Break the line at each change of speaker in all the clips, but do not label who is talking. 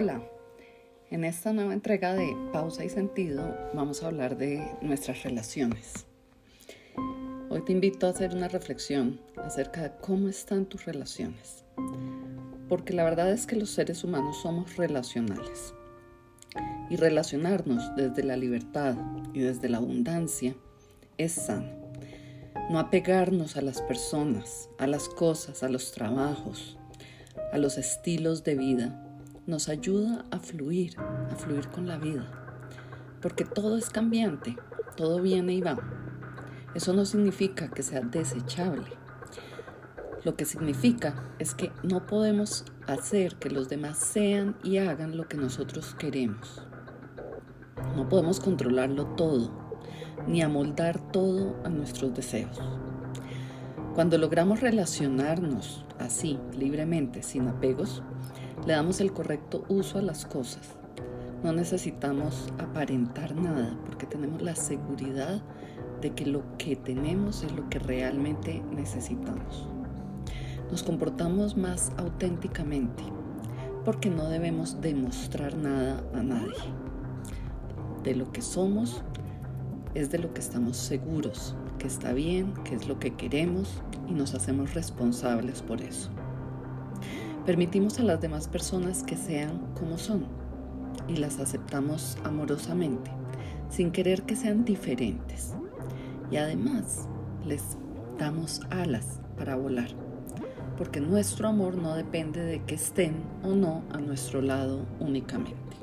Hola, en esta nueva entrega de Pausa y Sentido vamos a hablar de nuestras relaciones. Hoy te invito a hacer una reflexión acerca de cómo están tus relaciones, porque la verdad es que los seres humanos somos relacionales y relacionarnos desde la libertad y desde la abundancia es sano. No apegarnos a las personas, a las cosas, a los trabajos, a los estilos de vida nos ayuda a fluir, a fluir con la vida. Porque todo es cambiante, todo viene y va. Eso no significa que sea desechable. Lo que significa es que no podemos hacer que los demás sean y hagan lo que nosotros queremos. No podemos controlarlo todo, ni amoldar todo a nuestros deseos. Cuando logramos relacionarnos así, libremente, sin apegos, le damos el correcto uso a las cosas. No necesitamos aparentar nada porque tenemos la seguridad de que lo que tenemos es lo que realmente necesitamos. Nos comportamos más auténticamente porque no debemos demostrar nada a nadie. De lo que somos es de lo que estamos seguros, que está bien, que es lo que queremos y nos hacemos responsables por eso. Permitimos a las demás personas que sean como son y las aceptamos amorosamente, sin querer que sean diferentes. Y además les damos alas para volar, porque nuestro amor no depende de que estén o no a nuestro lado únicamente.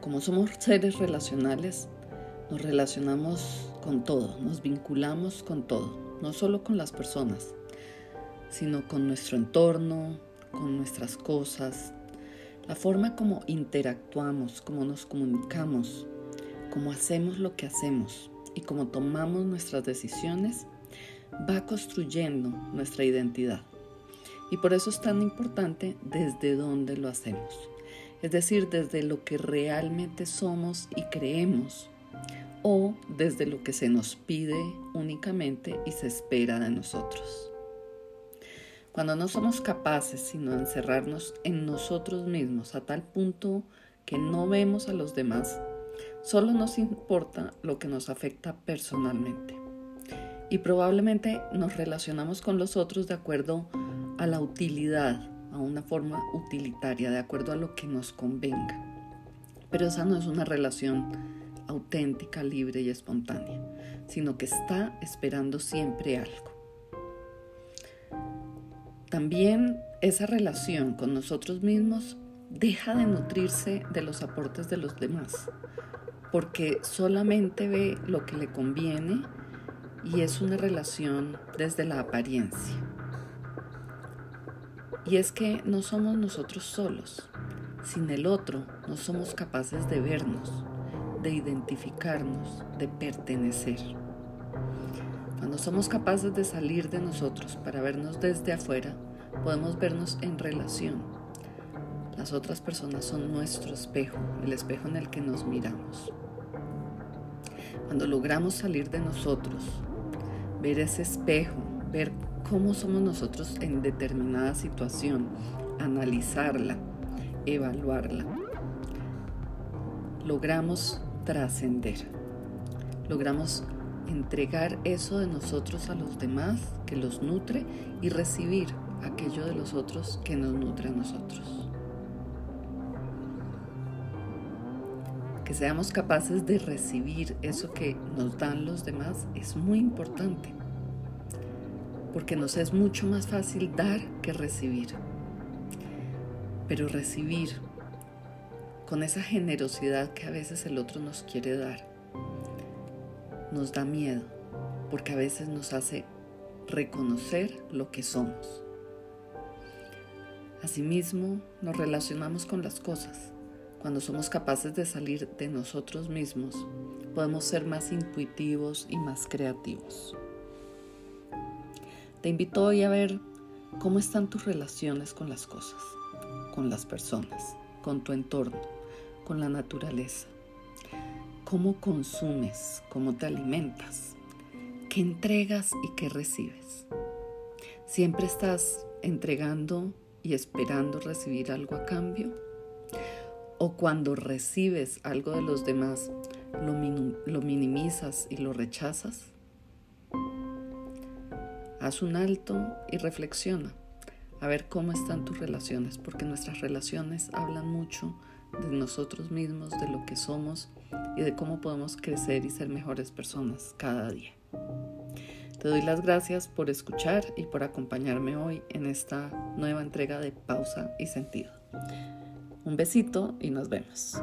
Como somos seres relacionales, nos relacionamos con todo, nos vinculamos con todo, no solo con las personas, sino con nuestro entorno, con nuestras cosas, la forma como interactuamos, cómo nos comunicamos, cómo hacemos lo que hacemos y cómo tomamos nuestras decisiones, va construyendo nuestra identidad. Y por eso es tan importante desde dónde lo hacemos, es decir, desde lo que realmente somos y creemos o desde lo que se nos pide únicamente y se espera de nosotros. Cuando no somos capaces sino de encerrarnos en nosotros mismos a tal punto que no vemos a los demás, solo nos importa lo que nos afecta personalmente. Y probablemente nos relacionamos con los otros de acuerdo a la utilidad, a una forma utilitaria, de acuerdo a lo que nos convenga. Pero esa no es una relación auténtica, libre y espontánea, sino que está esperando siempre algo. También esa relación con nosotros mismos deja de nutrirse de los aportes de los demás, porque solamente ve lo que le conviene y es una relación desde la apariencia. Y es que no somos nosotros solos, sin el otro no somos capaces de vernos, de identificarnos, de pertenecer. Cuando somos capaces de salir de nosotros para vernos desde afuera, podemos vernos en relación. Las otras personas son nuestro espejo, el espejo en el que nos miramos. Cuando logramos salir de nosotros, ver ese espejo, ver cómo somos nosotros en determinada situación, analizarla, evaluarla, logramos trascender, logramos entregar eso de nosotros a los demás que los nutre y recibir aquello de los otros que nos nutre a nosotros. Que seamos capaces de recibir eso que nos dan los demás es muy importante, porque nos es mucho más fácil dar que recibir. Pero recibir con esa generosidad que a veces el otro nos quiere dar nos da miedo, porque a veces nos hace reconocer lo que somos. Asimismo, nos relacionamos con las cosas. Cuando somos capaces de salir de nosotros mismos, podemos ser más intuitivos y más creativos. Te invito hoy a ver cómo están tus relaciones con las cosas, con las personas, con tu entorno, con la naturaleza cómo consumes, cómo te alimentas, qué entregas y qué recibes. Siempre estás entregando y esperando recibir algo a cambio? ¿O cuando recibes algo de los demás, lo, minimizas y lo rechazas? Haz un alto y reflexiona a ver cómo están tus relaciones, porque nuestras relaciones hablan mucho de nosotros mismos, de lo que somos y de cómo podemos crecer y ser mejores personas cada día. Te doy las gracias por escuchar y por acompañarme hoy en esta nueva entrega de Pausa y Sentido. Un besito y nos vemos.